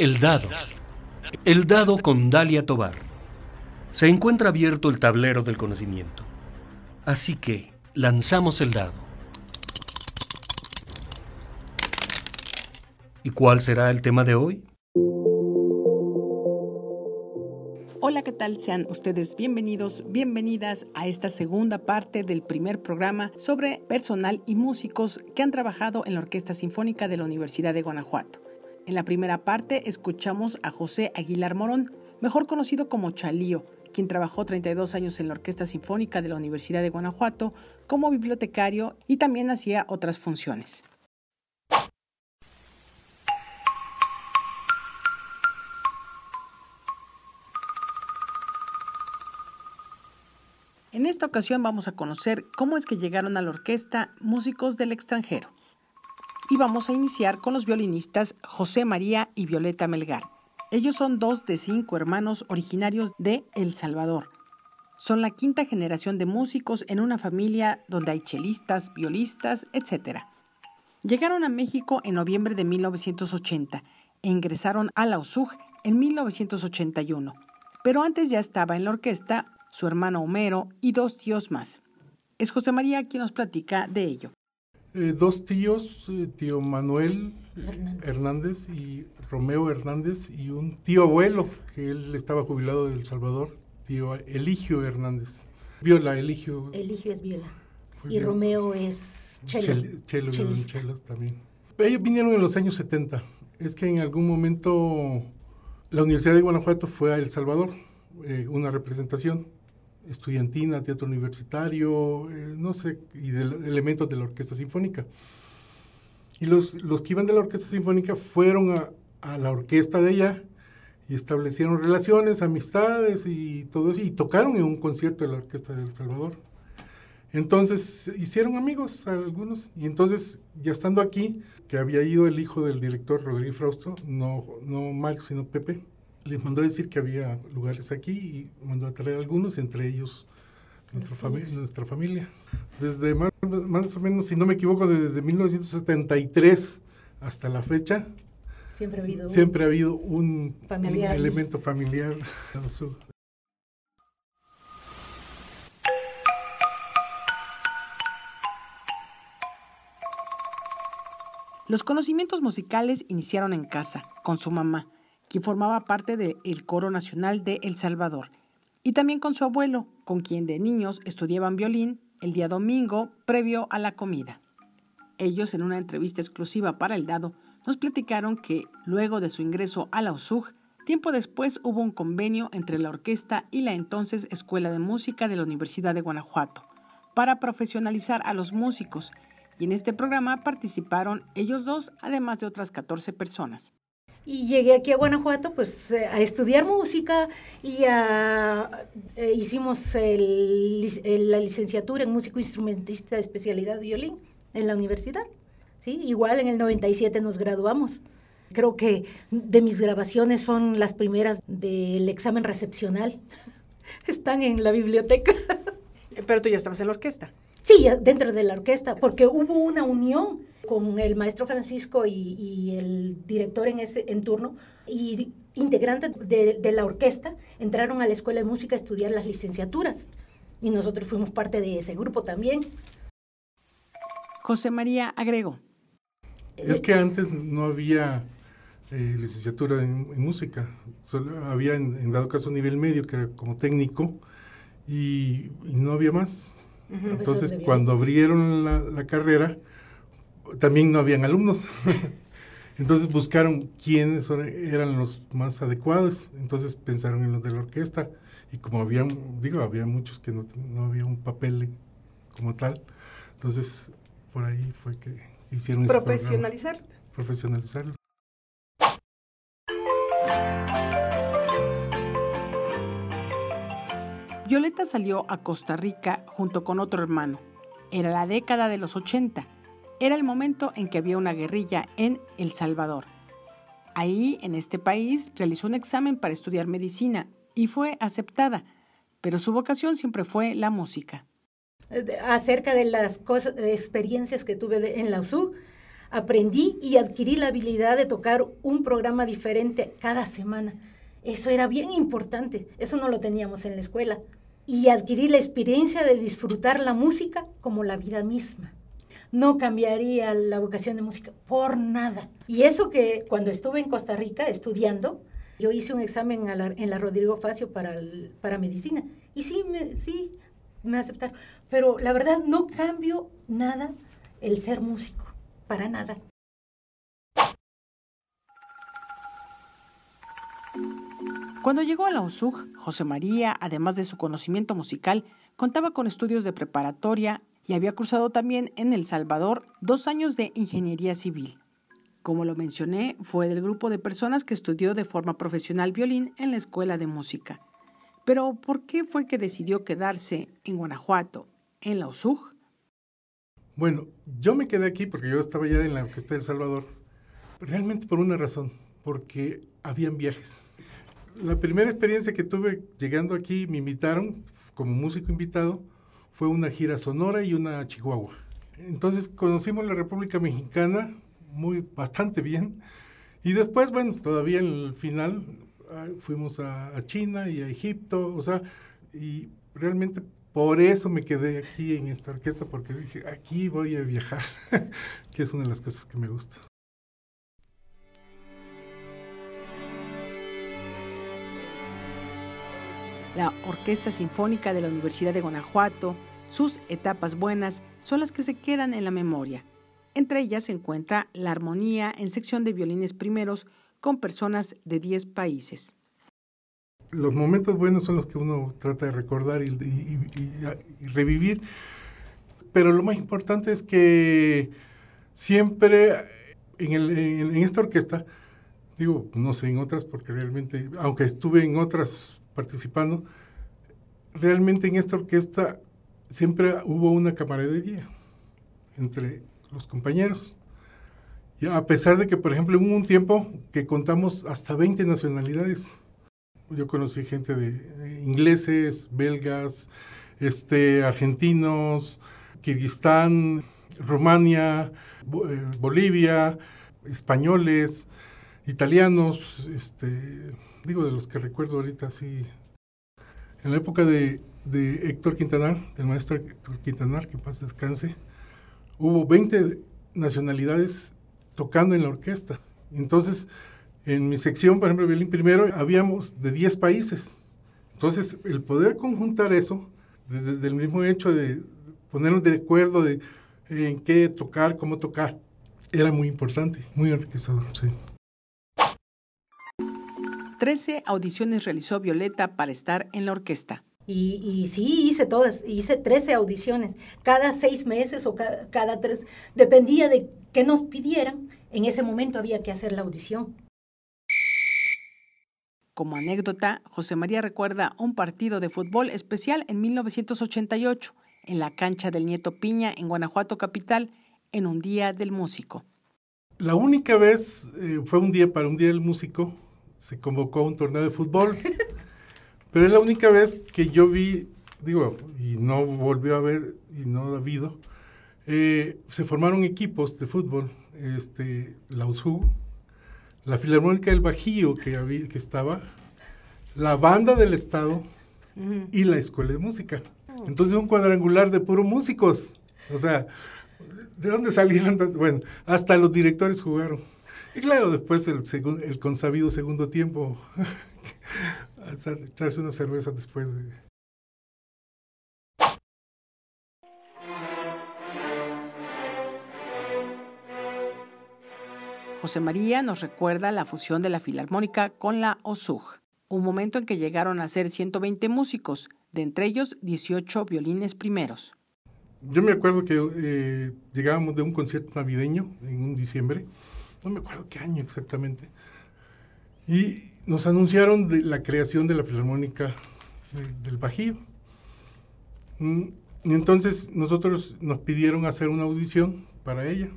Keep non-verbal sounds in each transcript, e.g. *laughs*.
El dado. El dado con Dalia Tobar. Se encuentra abierto el tablero del conocimiento. Así que lanzamos el dado. ¿Y cuál será el tema de hoy? Hola, ¿qué tal? Sean ustedes bienvenidos, bienvenidas a esta segunda parte del primer programa sobre personal y músicos que han trabajado en la Orquesta Sinfónica de la Universidad de Guanajuato. En la primera parte escuchamos a José Aguilar Morón, mejor conocido como Chalío, quien trabajó 32 años en la Orquesta Sinfónica de la Universidad de Guanajuato como bibliotecario y también hacía otras funciones. En esta ocasión vamos a conocer cómo es que llegaron a la orquesta músicos del extranjero y vamos a iniciar con los violinistas José María y Violeta Melgar. Ellos son dos de cinco hermanos originarios de El Salvador. Son la quinta generación de músicos en una familia donde hay chelistas, violistas, etc. Llegaron a México en noviembre de 1980 e ingresaron a la USUG en 1981. Pero antes ya estaba en la orquesta su hermano Homero y dos tíos más. Es José María quien nos platica de ello. Eh, dos tíos, eh, tío Manuel Hernández. y Romeo Hernández y un tío abuelo que él estaba jubilado de El Salvador, tío Eligio Hernández. Viola, Eligio. Eligio es viola. y Romeo es chelo. chelo, chelo también. Ellos vinieron en los años 70. Es que en algún momento la Universidad de Guanajuato fue a El Salvador, eh, una representación estudiantina, teatro universitario, eh, no sé, y de, elementos de la orquesta sinfónica. Y los, los que iban de la orquesta sinfónica fueron a, a la orquesta de ella y establecieron relaciones, amistades y todo eso, y tocaron en un concierto de la Orquesta de Salvador. Entonces hicieron amigos algunos, y entonces ya estando aquí, que había ido el hijo del director Rodríguez Frausto, no, no Mario, sino Pepe, les mandó a decir que había lugares aquí y mandó a traer algunos, entre ellos nuestra, familia, nuestra familia. Desde más, más, o menos, si no me equivoco, desde 1973 hasta la fecha, siempre ha habido, siempre un, ha habido un, un elemento familiar. *laughs* Los conocimientos musicales iniciaron en casa, con su mamá, quien formaba parte del Coro Nacional de El Salvador, y también con su abuelo, con quien de niños estudiaban violín el día domingo previo a la comida. Ellos, en una entrevista exclusiva para El Dado, nos platicaron que, luego de su ingreso a la USUG, tiempo después hubo un convenio entre la orquesta y la entonces Escuela de Música de la Universidad de Guanajuato para profesionalizar a los músicos, y en este programa participaron ellos dos, además de otras 14 personas. Y llegué aquí a Guanajuato pues eh, a estudiar música y a, eh, hicimos la licenciatura en músico instrumentista de especialidad violín en la universidad. ¿sí? Igual en el 97 nos graduamos. Creo que de mis grabaciones son las primeras del examen recepcional. *laughs* Están en la biblioteca. *laughs* Pero tú ya estabas en la orquesta. Sí, dentro de la orquesta, porque hubo una unión con el maestro Francisco y, el director en ese en turno y integrantes de, la orquesta entraron a la escuela de música a estudiar las licenciaturas y nosotros fuimos parte de ese grupo también. José María agregó. Es que antes no había eh, licenciatura en, música, solo había en, dado caso nivel medio que era como técnico y, no había más. Entonces cuando abrieron la carrera, también no habían alumnos. *laughs* Entonces buscaron quiénes eran los más adecuados. Entonces pensaron en los de la orquesta. Y como había, digo, había muchos que no, había un papel como tal. Entonces por ahí fue que hicieron Profesionalizar. Profesionalizarlo. Violeta salió a Costa Rica junto con otro hermano. Era la década de los 80 era el momento en que había una guerrilla en El Salvador. Ahí, en este país, realizó un examen para estudiar medicina y fue aceptada, pero su vocación siempre fue la música. Acerca de las experiencias que tuve en la USU, aprendí y adquirí la habilidad de tocar un programa diferente cada semana. Eso era bien importante, eso no lo teníamos en la escuela. Y adquirí la experiencia de disfrutar la música como la vida misma. No cambiaría la vocación de música por nada. Y eso que cuando estuve en Costa Rica estudiando, yo hice un examen en la Rodrigo Facio para, para medicina. Y sí, me, sí, me aceptaron. Pero la verdad no cambio nada el ser músico, para nada. Cuando llegó a la USUG, José María, además de su conocimiento musical, contaba con estudios de preparatoria y había cursado también en El Salvador dos años de ingeniería civil. Como lo mencioné, fue del grupo de personas que estudió de forma profesional violín en la Escuela de Música. Pero, ¿por qué fue que decidió quedarse en Guanajuato, en la USUG? Bueno, yo me quedé aquí porque yo estaba ya en la Orquesta del Salvador, realmente por una razón, porque habían viajes. La primera experiencia que tuve llegando aquí, me invitaron como músico invitado, fue una gira Sonora y una Chihuahua. Entonces conocimos la República Mexicana muy bastante bien y después, bueno, todavía en el final ah, fuimos a, a China y a Egipto, o sea, y realmente por eso me quedé aquí en esta orquesta, porque dije, aquí voy a viajar, *laughs* que es una de las cosas que me gusta. La Orquesta Sinfónica de la Universidad de Guanajuato, sus etapas buenas son las que se quedan en la memoria. Entre ellas se encuentra la armonía en sección de violines primeros con personas de 10 países los momentos buenos son los que uno trata de recordar y, revivir, pero lo más importante es que siempre en, esta orquesta, digo, no sé, en otras, porque realmente, aunque estuve en otras participando, realmente en esta orquesta siempre hubo una camaradería entre los compañeros. Y a pesar de que, por ejemplo, hubo un tiempo que contamos hasta 20 nacionalidades yo conocí gente de eh, ingleses, belgas, este, argentinos, Kirguistán, Rumania, eh, Bolivia, españoles, italianos, este, digo de los que recuerdo ahorita, sí. En la época de, de Héctor Quintanar, del maestro Héctor Quintanar, que paz descanse, hubo 20 nacionalidades tocando en la orquesta. Entonces, en mi sección, por ejemplo, violín primero, habíamos de 10 países. Entonces, el poder conjuntar eso, del mismo hecho de ponernos de acuerdo de en qué tocar, cómo tocar, era muy importante, muy enriquecedor, sí. 13 audiciones realizó Violeta para estar en la orquesta. Y, sí, hice todas, hice 13 audiciones, cada seis meses o cada, cada tres, dependía de qué nos pidieran, en ese momento había que hacer la audición. Como anécdota, José María recuerda un partido de fútbol especial en 1988 en la cancha del Nieto Piña en Guanajuato capital en un día del músico. La única vez eh, fue un día para un día del músico, se convocó un torneo de fútbol, *laughs* pero es la única vez que yo vi, digo, y no volvió a haber y no ha habido, eh, se formaron equipos de fútbol, este, la USU, la Filarmónica del Bajío que, había, que estaba, la Banda del Estado y la Escuela de Música. Entonces un cuadrangular de puro músicos. O sea, ¿de dónde salieron? Bueno, hasta los directores jugaron. Y claro, después el, el consabido segundo tiempo, echarse una cerveza después de, José María nos recuerda la fusión de la Filarmónica con la OSUG, un momento en que llegaron a ser 120 músicos, de entre ellos 18 violines primeros. Yo me acuerdo que eh, llegábamos de un concierto navideño en un diciembre, no me acuerdo qué año exactamente, y nos anunciaron de la creación de la Filarmónica del Bajío. Mm, y entonces nosotros nos pidieron hacer una audición para ella.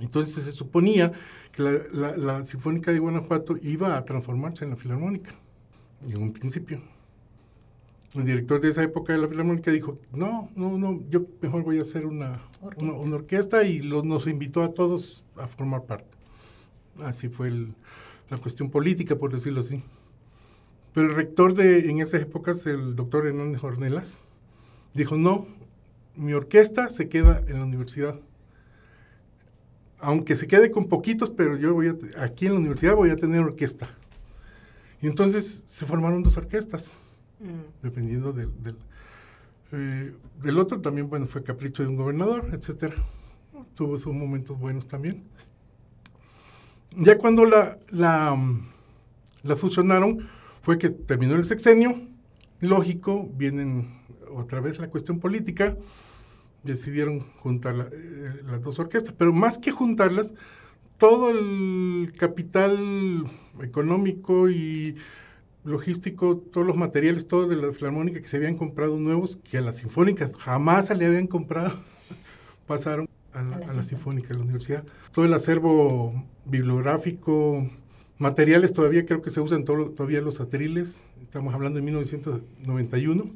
Entonces se suponía que la, Sinfónica de Guanajuato iba a transformarse en la Filarmónica, en un principio. el director de esa época de la Filarmónica dijo, no, no, no, yo mejor voy a hacer una orquesta, una, orquesta y nos invitó a todos a formar parte. Así fue la cuestión política, por decirlo así. Pero el rector de, en esas épocas, el doctor Hernández Hornelas, dijo, no, mi orquesta se queda en la universidad. Aunque se quede con poquitos, pero yo voy a, aquí en la universidad voy a tener orquesta. Y entonces se formaron dos orquestas, mm. dependiendo del, eh, del, otro. También, bueno, fue capricho de un gobernador, etcétera. Tuvo sus momentos buenos también. Ya cuando la, la, la fusionaron, fue que terminó el sexenio, lógico, vienen otra vez la cuestión política, decidieron juntar eh, las dos orquestas, pero más que juntarlas, todo el capital económico y logístico, todos los materiales, todo de la filarmónica que se habían comprado nuevos, que a las sinfónicas jamás se le habían comprado, *laughs* pasaron a la, a la sinfónica de la universidad. Todo el acervo bibliográfico, materiales todavía creo que se usan todavía los atriles, estamos hablando de 1991,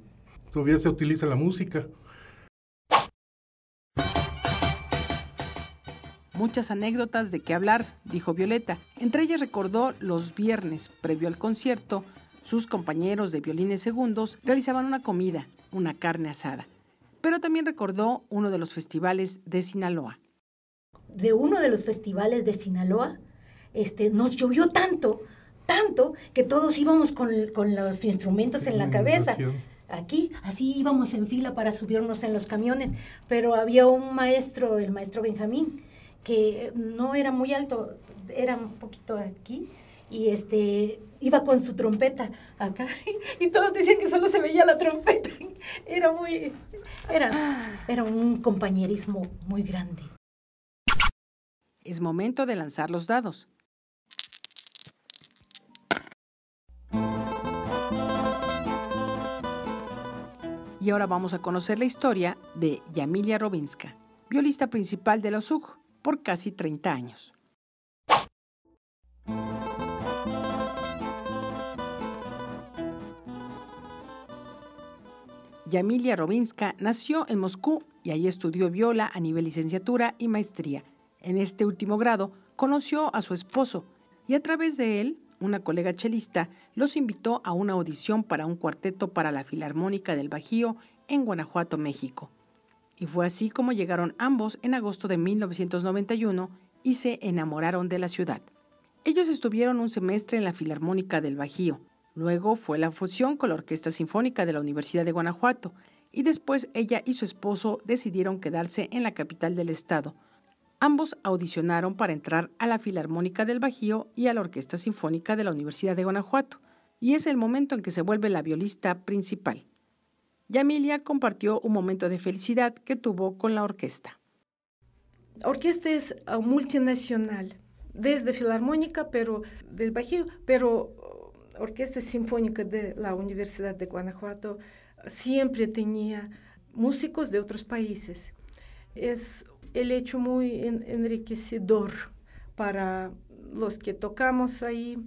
todavía se utiliza la música. Muchas anécdotas de qué hablar, dijo Violeta. Entre ellas recordó los viernes, previo al concierto, sus compañeros de violines segundos realizaban una comida, una carne asada. Pero también recordó uno de los festivales de Sinaloa. De uno de los festivales de Sinaloa, este, nos llovió tanto, tanto, que todos íbamos con, los instrumentos en la cabeza. Aquí, así íbamos en fila para subirnos en los camiones, pero había un maestro, el maestro Benjamín, que no era muy alto, era un poquito aquí, y este iba con su trompeta acá, *laughs* y todos decían que solo se veía la trompeta. *laughs* Era muy, era, era un compañerismo muy grande. Es momento de lanzar los dados. Y ahora vamos a conocer la historia de Yamilia Robinska, violista principal de la OSUG por casi 30 años. Yamilia Robinska nació en Moscú y ahí estudió viola a nivel licenciatura y maestría. En este último grado conoció a su esposo y a través de él, una colega chelista los invitó a una audición para un cuarteto para la Filarmónica del Bajío en Guanajuato, México y fue así como llegaron ambos en agosto de 1991 y se enamoraron de la ciudad. Ellos estuvieron un semestre en la Filarmónica del Bajío, luego fue la fusión con la Orquesta Sinfónica de la Universidad de Guanajuato, y después ella y su esposo decidieron quedarse en la capital del estado. Ambos audicionaron para entrar a la Filarmónica del Bajío y a la Orquesta Sinfónica de la Universidad de Guanajuato, y es el momento en que se vuelve la violista principal. Yamilia compartió un momento de felicidad que tuvo con la orquesta. Orquesta es ah, multinacional, desde Filarmónica pero del Bajío, pero uh, Orquesta Sinfónica de la Universidad de Guanajuato siempre tenía músicos de otros países. Es el hecho muy enriquecedor para los que tocamos ahí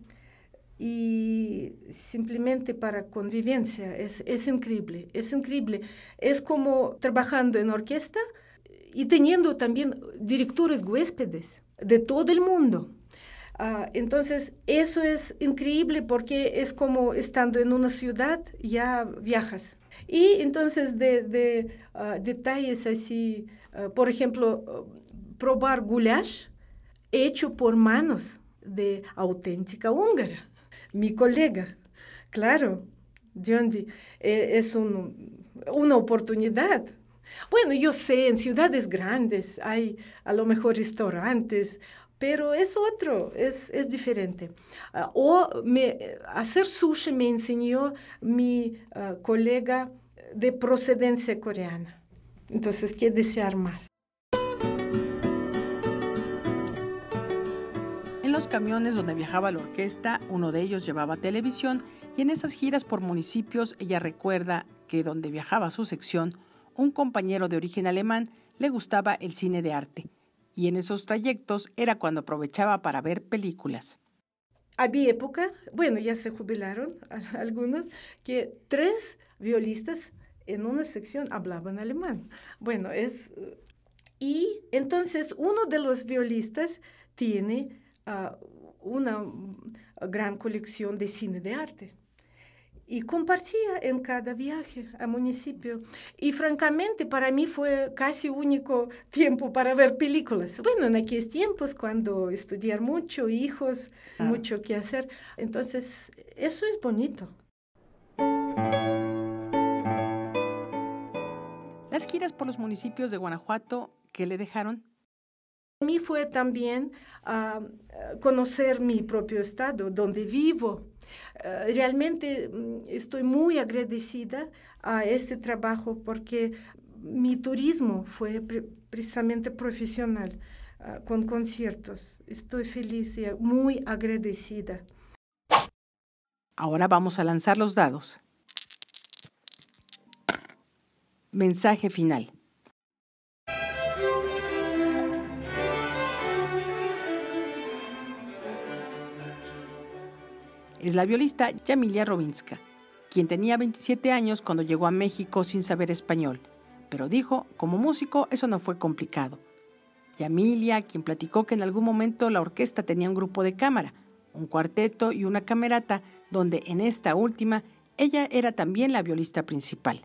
y simplemente para convivencia. Es, es increíble, es increíble. Es como trabajando en orquesta y teniendo también directores huéspedes de todo el mundo. Ah, entonces, eso es increíble porque es como estando en una ciudad, ya viajas. Y entonces, de, de ah, detalles así, ah, por ejemplo, probar goulash hecho por manos de auténtica húngara mi colega. Claro, Jondi, e, es una oportunidad. Bueno, yo sé, en ciudades grandes hay a lo mejor restaurantes, pero es otro, es, es diferente. Ah, o me, hacer sushi me enseñó mi colega de procedencia coreana. Entonces, ¿qué desear más? los camiones donde viajaba la orquesta, uno de ellos llevaba televisión y en esas giras por municipios ella recuerda que donde viajaba su sección, un compañero de origen alemán le gustaba el cine de arte y en esos trayectos era cuando aprovechaba para ver películas. había época, bueno, ya se jubilaron *laughs* algunos, que tres violistas en una sección hablaban alemán. Bueno, es... Y entonces uno de los violistas tiene ah, una gran colección de cine de arte y compartía en cada viaje al municipio. Y francamente para mí fue casi único tiempo para ver películas. Bueno, en aquellos tiempos cuando estudiar mucho, hijos, ah. mucho que hacer. Entonces, eso es bonito. Las giras por los municipios de Guanajuato, ¿qué le dejaron? A mí fue también ah, conocer mi propio estado, donde vivo. Ah, realmente mm, estoy muy agradecida a este trabajo porque mi turismo fue precisamente profesional, ah, con conciertos. Estoy feliz y muy agradecida. Ahora vamos a lanzar los dados. Mensaje final. es la violista Yamilia Robinska, quien tenía 27 años cuando llegó a México sin saber español, pero dijo, como músico eso no fue complicado. Yamilia, quien platicó que en algún momento la orquesta tenía un grupo de cámara, un cuarteto y una camerata, donde en esta última ella era también la violista principal.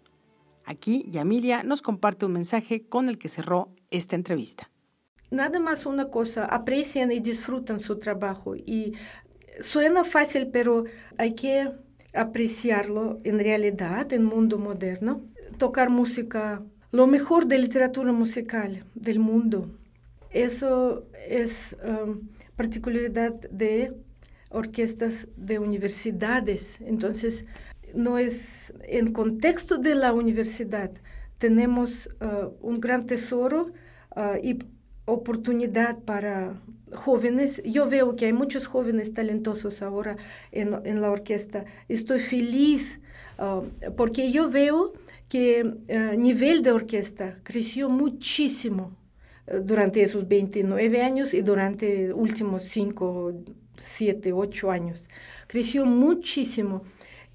Aquí Yamilia nos comparte un mensaje con el que cerró esta entrevista. Nada más una cosa, aprecian y disfrutan su trabajo y suena fácil, pero hay que apreciarlo en realidad en mundo moderno. Tocar música, lo mejor de literatura musical del mundo. Eso es um, particularidad de orquestas de universidades. Entonces, no es en contexto de la universidad. Tenemos uh, un gran tesoro uh, y oportunidad para jóvenes. Yo veo que hay muchos jóvenes talentosos ahora en, en la orquesta. Estoy feliz uh, porque yo veo que el nivel de orquesta creció muchísimo durante esos 29 años y durante últimos 5, 7, 8 años. Creció muchísimo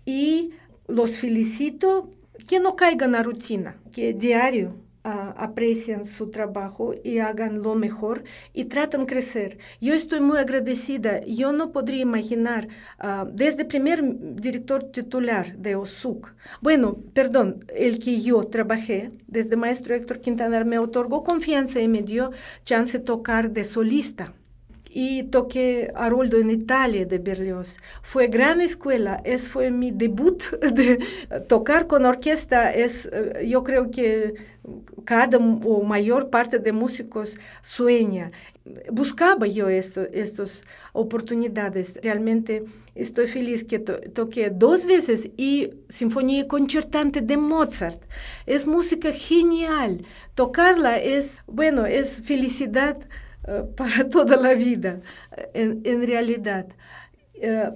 y los felicito que no caigan a rutina, que diario aprecian su trabajo y hagan lo mejor y tratan crecer. Yo estoy muy agradecida. Yo no podría imaginar, uh, desde primer director titular de OSUC, bueno, perdón, el que yo trabajé, desde maestro Héctor Quintanar, me otorgó confianza y me dio chance de tocar de solista y toqué Aroldo en Italia de Berlioz. Fue gran escuela, es fue mi debut *laughs* de tocar con orquesta. Es, eh, yo creo que cada o mayor parte de músicos sueña. Buscaba yo esto, estas oportunidades. Realmente estoy feliz que toqué dos veces y Sinfonía Concertante de Mozart. Es música genial. Tocarla es, bueno, es felicidad *laughs* para toda la vida, en, en realidad. Uh,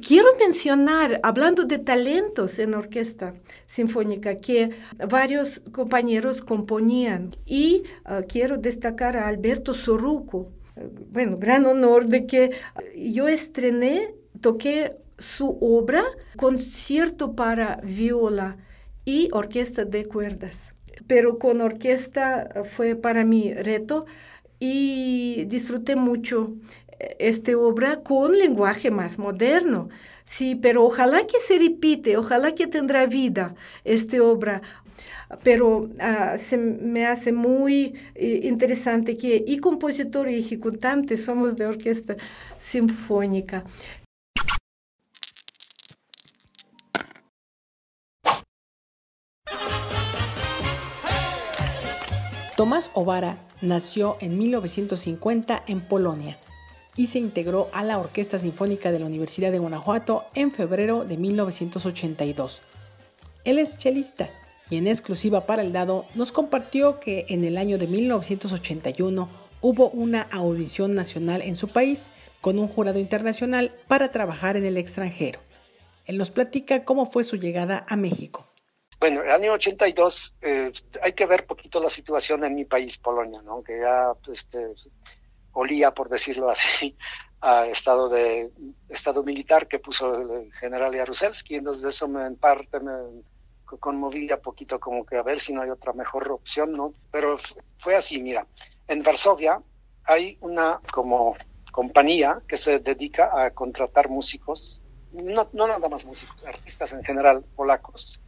quiero mencionar, hablando de talentos en orquesta sinfónica, que varios compañeros componían y uh, quiero destacar a Alberto Soruco. bueno, gran honor de que yo estrené, toqué su obra, concierto para viola y orquesta de cuerdas. Pero con orquesta fue para mí reto y disfruté mucho eh, esta obra con lenguaje más moderno. Sí, pero ojalá que se repite, ojalá que tendrá vida esta obra. Pero uh, se me hace muy eh, interesante que y compositor y ejecutante somos de orquesta sinfónica. Tomás Ovara nació en 1950 en Polonia y se integró a la Orquesta Sinfónica de la Universidad de Guanajuato en febrero de 1982. Él es chelista y en exclusiva para el dado nos compartió que en el año de 1981 hubo una audición nacional en su país con un jurado internacional para trabajar en el extranjero. Él nos platica cómo fue su llegada a México. Bueno, el año 82 eh, hay que ver poquito la situación en mi país, Polonia, ¿no? Que ya, este, olía, por decirlo *laughs* así, a estado de estado militar que puso el general Jaruzelski. Entonces eso me, en parte me conmovía poquito como que a ver si no hay otra mejor opción, ¿no? Pero fue así, mira, en Varsovia hay una como compañía que se dedica a contratar músicos, no nada más músicos, artistas en general polacos,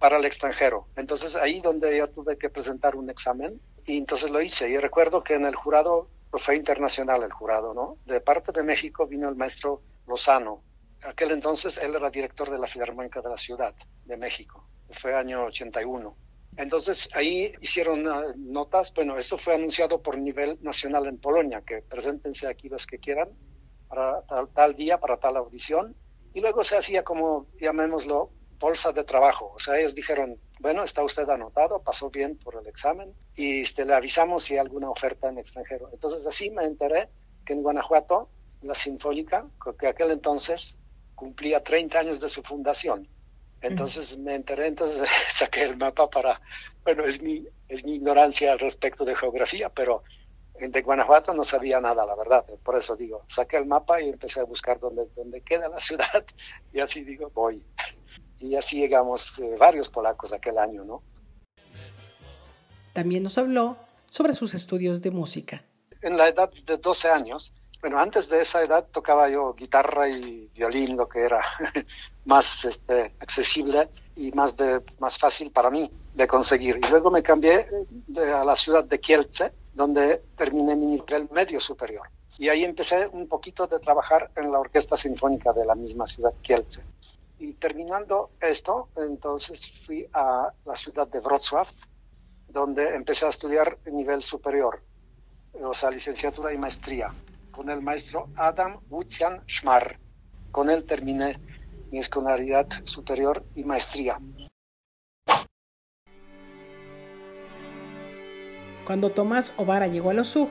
para el extranjero. Entonces ahí donde yo tuve que presentar un examen y entonces lo hice. Y recuerdo que en el jurado, pues, fue internacional el jurado, ¿no? De parte de México vino el maestro Lozano. Aquel entonces él era director de la Filarmónica de la Ciudad de México. Fue año 81. Entonces ahí hicieron uh, notas, bueno, esto fue anunciado por nivel nacional en Polonia, que preséntense aquí los que quieran para tal, tal día, para tal audición, y luego se hacía como, llamémoslo, bolsa de trabajo. O sea, ellos dijeron, bueno, está usted anotado, pasó bien por el examen y este, le avisamos si hay alguna oferta en extranjero. Entonces así me enteré que en Guanajuato, la Sinfónica, que aquel entonces cumplía 30 años de su fundación. Entonces me enteré, entonces *laughs* saqué el mapa para, bueno, es mi, es mi ignorancia respecto de geografía, pero de Guanajuato no sabía nada, la verdad. Por eso digo, saqué el mapa y empecé a buscar dónde, dónde queda la *laughs* ciudad y así digo, voy y así llegamos eh, varios polacos aquel año, ¿no? También nos habló sobre sus estudios de música. En la edad de 12 años, bueno, antes de esa edad tocaba yo guitarra y violín, lo que era *laughs* más este, accesible y más, de, más fácil para mí de conseguir. Y luego me cambié de, a la ciudad de Kielce, donde terminé mi nivel medio superior. Y ahí empecé un poquito de trabajar en la orquesta sinfónica de la misma ciudad Kielce. Y terminando esto, entonces fui a la ciudad de Wrocław, donde empecé a estudiar nivel superior, o sea, licenciatura y maestría, con el maestro Adam Wucian Schmar. Con él terminé mi escolaridad superior y maestría. Cuando Tomás Ovara llegó a los UG,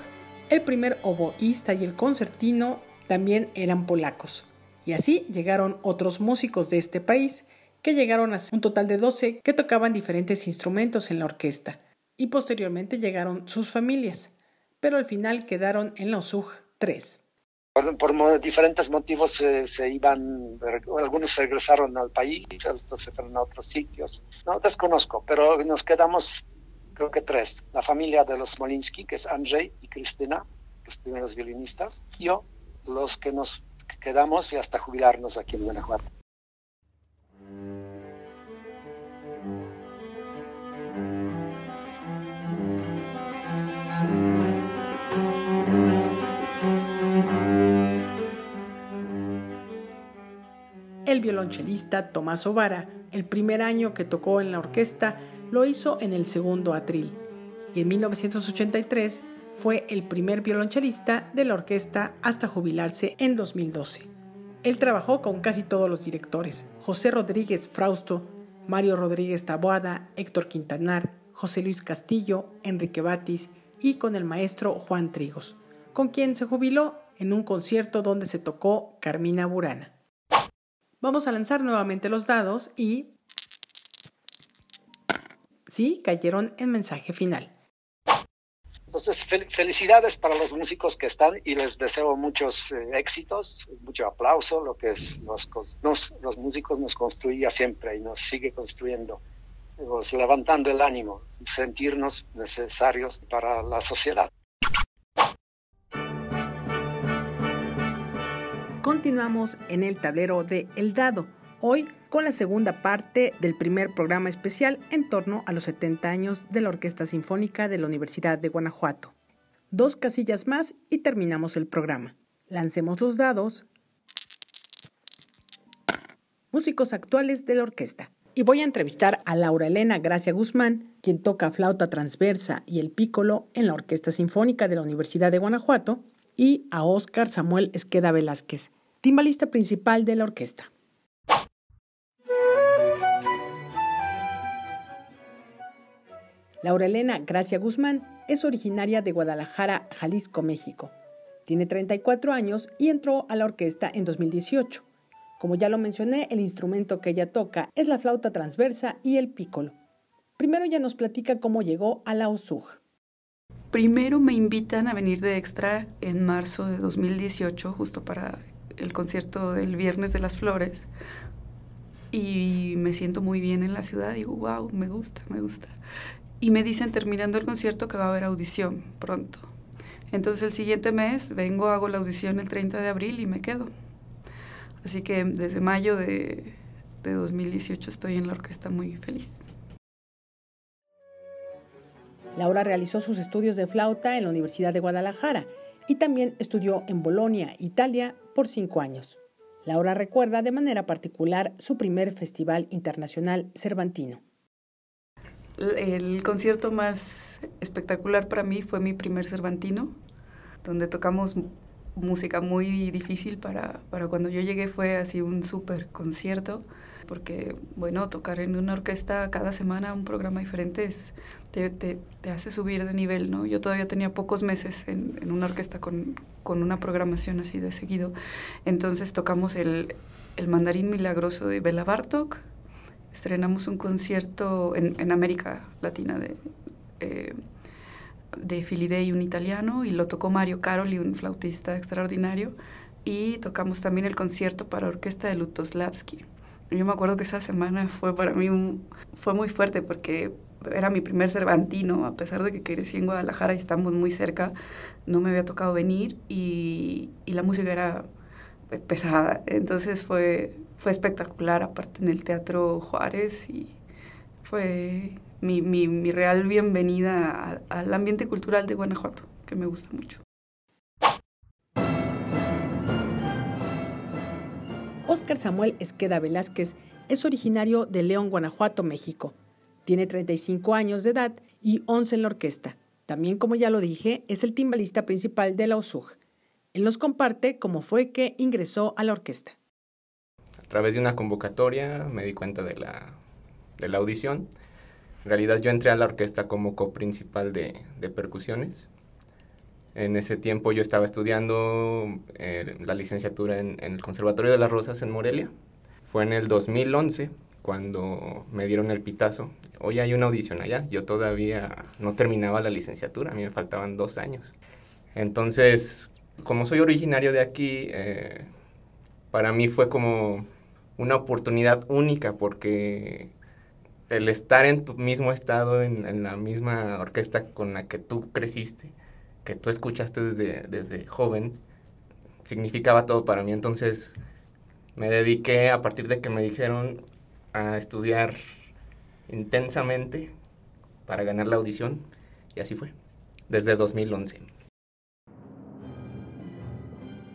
el primer oboísta y el concertino también eran polacos. Y así llegaron otros músicos de este país, que llegaron a un total de 12 que tocaban diferentes instrumentos en la orquesta. Y posteriormente llegaron sus familias, pero al final quedaron en la OSUG tres. Por, diferentes motivos se, iban, algunos regresaron al país, otros se fueron a otros sitios. No desconozco, pero nos quedamos, creo que tres. La familia de los Molinsky, que es Andrzej y Cristina, los primeros violinistas. Yo, los que nos quedamos y hasta jubilarnos aquí en Guanajuato. El violonchelista Tomás Ovara, el primer año que tocó en la orquesta, lo hizo en el segundo atril y en 1983 fue el primer violonchelista de la orquesta hasta jubilarse en 2012. Él trabajó con casi todos los directores, José Rodríguez Frausto, Mario Rodríguez Taboada, Héctor Quintanar, José Luis Castillo, Enrique Batis y con el maestro Juan Trigos, con quien se jubiló en un concierto donde se tocó Carmina Burana. Vamos a lanzar nuevamente los dados y... Sí, cayeron en mensaje final. Entonces, felicidades para los músicos que están y les deseo muchos eh, éxitos, mucho aplauso, lo que es los, los músicos nos construía siempre y nos sigue construyendo, levantando el ánimo, sentirnos necesarios para la sociedad. Continuamos en el tablero de El Dado, hoy con la segunda parte del primer programa especial en torno a los 70 años de la Orquesta Sinfónica de la Universidad de Guanajuato. Dos casillas más y terminamos el programa. Lancemos los dados. Músicos actuales de la orquesta. Y voy a entrevistar a Laura Elena Gracia Guzmán, quien toca flauta transversa y el pícolo en la Orquesta Sinfónica de la Universidad de Guanajuato, y a Óscar Samuel Esqueda Velázquez, timbalista principal de la orquesta. Laura Elena Gracia Guzmán es originaria de Guadalajara, Jalisco, México. Tiene 34 años y entró a la orquesta en 2018. Como ya lo mencioné, el instrumento que ella toca es la flauta transversa y el pícolo. Primero ella nos platica cómo llegó a la OSUG. Primero me invitan a venir de extra en marzo de 2018, justo para el concierto del Viernes de las Flores. Y me siento muy bien en la ciudad. Digo, wow, me gusta, me gusta. Y me dicen terminando el concierto que va a haber audición pronto. Entonces el siguiente mes vengo, hago la audición el 30 de abril y me quedo. Así que desde mayo de, de 2018 estoy en la orquesta muy feliz. Laura realizó sus estudios de flauta en la Universidad de Guadalajara y también estudió en Bolonia, Italia, por cinco años. Laura recuerda de manera particular su primer festival internacional cervantino. El concierto más espectacular para mí fue mi primer cervantino, donde tocamos música muy difícil para, para cuando yo llegué fue así un súper concierto, porque bueno, tocar en una orquesta cada semana un programa diferente te, te, te, hace subir de nivel, ¿no? Yo todavía tenía pocos meses en, en una orquesta con, con, una programación así de seguido, entonces tocamos el, el Mandarín Milagroso de Bela Bartok, estrenamos un concierto en, en América Latina de... Eh, de Filidei, un italiano, y lo tocó Mario Caroli, un flautista extraordinario, y tocamos también el concierto para orquesta de Lutoslavski. Yo me acuerdo que esa semana fue para mí fue muy fuerte porque era mi primer Cervantino, a pesar de que crecí en Guadalajara y estamos muy cerca, no me había tocado venir y, y la música era pesada. Entonces fue, fue espectacular, aparte en el Teatro Juárez y fue mi, mi, mi real bienvenida al ambiente cultural de Guanajuato, que me gusta mucho. Óscar Samuel Esqueda Velázquez es originario de León, Guanajuato, México. Tiene 35 años de edad y 11 en la orquesta. También, como ya lo dije, es el timbalista principal de la OSUG. Él nos comparte cómo fue que ingresó a la orquesta. A través de una convocatoria me di cuenta de la, de la audición en realidad yo entré a la orquesta como coprincipal de, de percusiones. En ese tiempo yo estaba estudiando eh, la licenciatura en, en, el Conservatorio de las Rosas en Morelia. Fue en el 2011 cuando me dieron el pitazo. Hoy hay una audición allá. Yo todavía no terminaba la licenciatura, a mí me faltaban dos años. Entonces, como soy originario de aquí, eh, para mí fue como una oportunidad única porque el estar en tu mismo estado, en, en, la misma orquesta con la que tú creciste, que tú escuchaste desde, desde joven, significaba todo para mí. Entonces me dediqué, a partir de que me dijeron, a estudiar intensamente para ganar la audición, y así fue, desde 2011.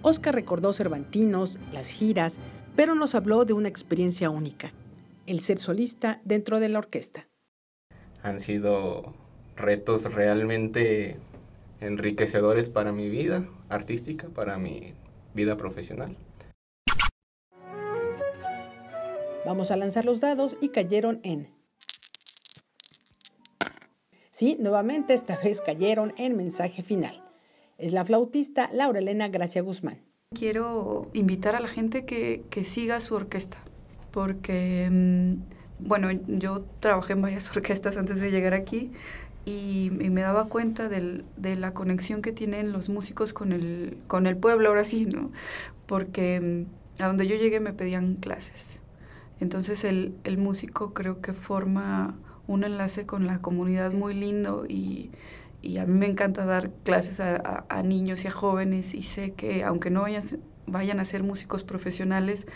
Oscar recordó Cervantinos, las giras, pero nos habló de una experiencia única el ser solista dentro de la orquesta. Han sido retos realmente enriquecedores para mi vida artística, para mi vida profesional. Vamos a lanzar los dados y cayeron en... Sí, nuevamente esta vez cayeron en mensaje final. Es la flautista Laura Elena Gracia Guzmán. Quiero invitar a la gente que, que siga su orquesta, porque, mm, bueno, yo trabajé en varias *laughs* orquestas antes de llegar aquí y, y me daba cuenta del, de la conexión que tienen los músicos con el, con el pueblo, ahora sí, ¿no? Porque mm, a donde yo llegué me pedían clases. Entonces el, el músico creo que forma un enlace con la comunidad muy lindo y, y a mí me encanta dar clases a, a, niños y a jóvenes y sé que aunque no vayan, a ser músicos profesionales,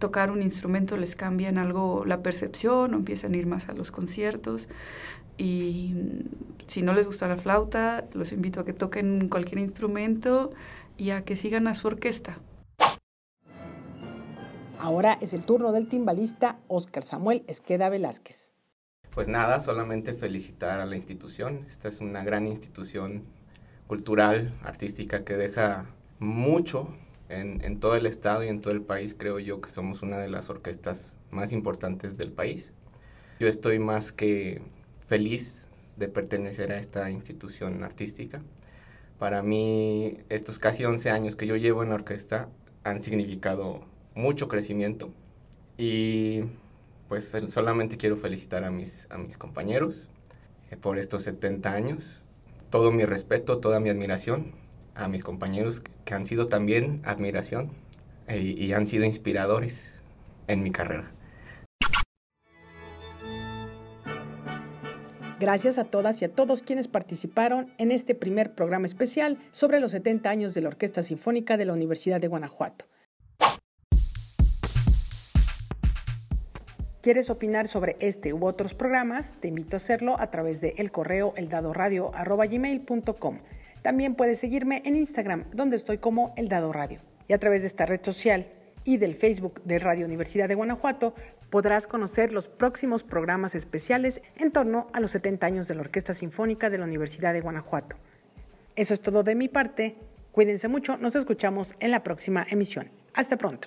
tocar un instrumento les cambia en algo la percepción o empiezan a ir más a los conciertos. Y si no les gusta la flauta, los invito a que toquen cualquier instrumento y a que sigan a su orquesta. Ahora es el turno del timbalista Óscar Samuel Esqueda Velázquez. Pues nada, solamente felicitar a la institución. Esta es una gran institución cultural, artística, que deja mucho en, en, todo el estado y en todo el país creo yo que somos una de las orquestas más importantes del país. Yo estoy más que feliz de pertenecer a esta institución artística. Para mí estos casi 11 años que yo llevo en la orquesta han significado mucho crecimiento y pues solamente quiero felicitar a mis, a mis compañeros eh, por estos 70 años todo mi respeto, toda mi admiración a mis compañeros que han sido también admiración e, y han sido inspiradores en mi carrera. Gracias a todas y a todos quienes participaron en este primer programa especial sobre los 70 años de la Orquesta Sinfónica de la Universidad de Guanajuato. ¿Quieres opinar sobre este u otros programas? Te invito a hacerlo a través de el correo eldadoradio.com. También puedes seguirme en Instagram, donde estoy como El Radio. Y a través de esta red social y del Facebook de Radio Universidad de Guanajuato, podrás conocer los próximos programas especiales en torno a los 70 años de la Orquesta Sinfónica de la Universidad de Guanajuato. Eso es todo de mi parte. Cuídense mucho, nos escuchamos en la próxima emisión. Hasta pronto.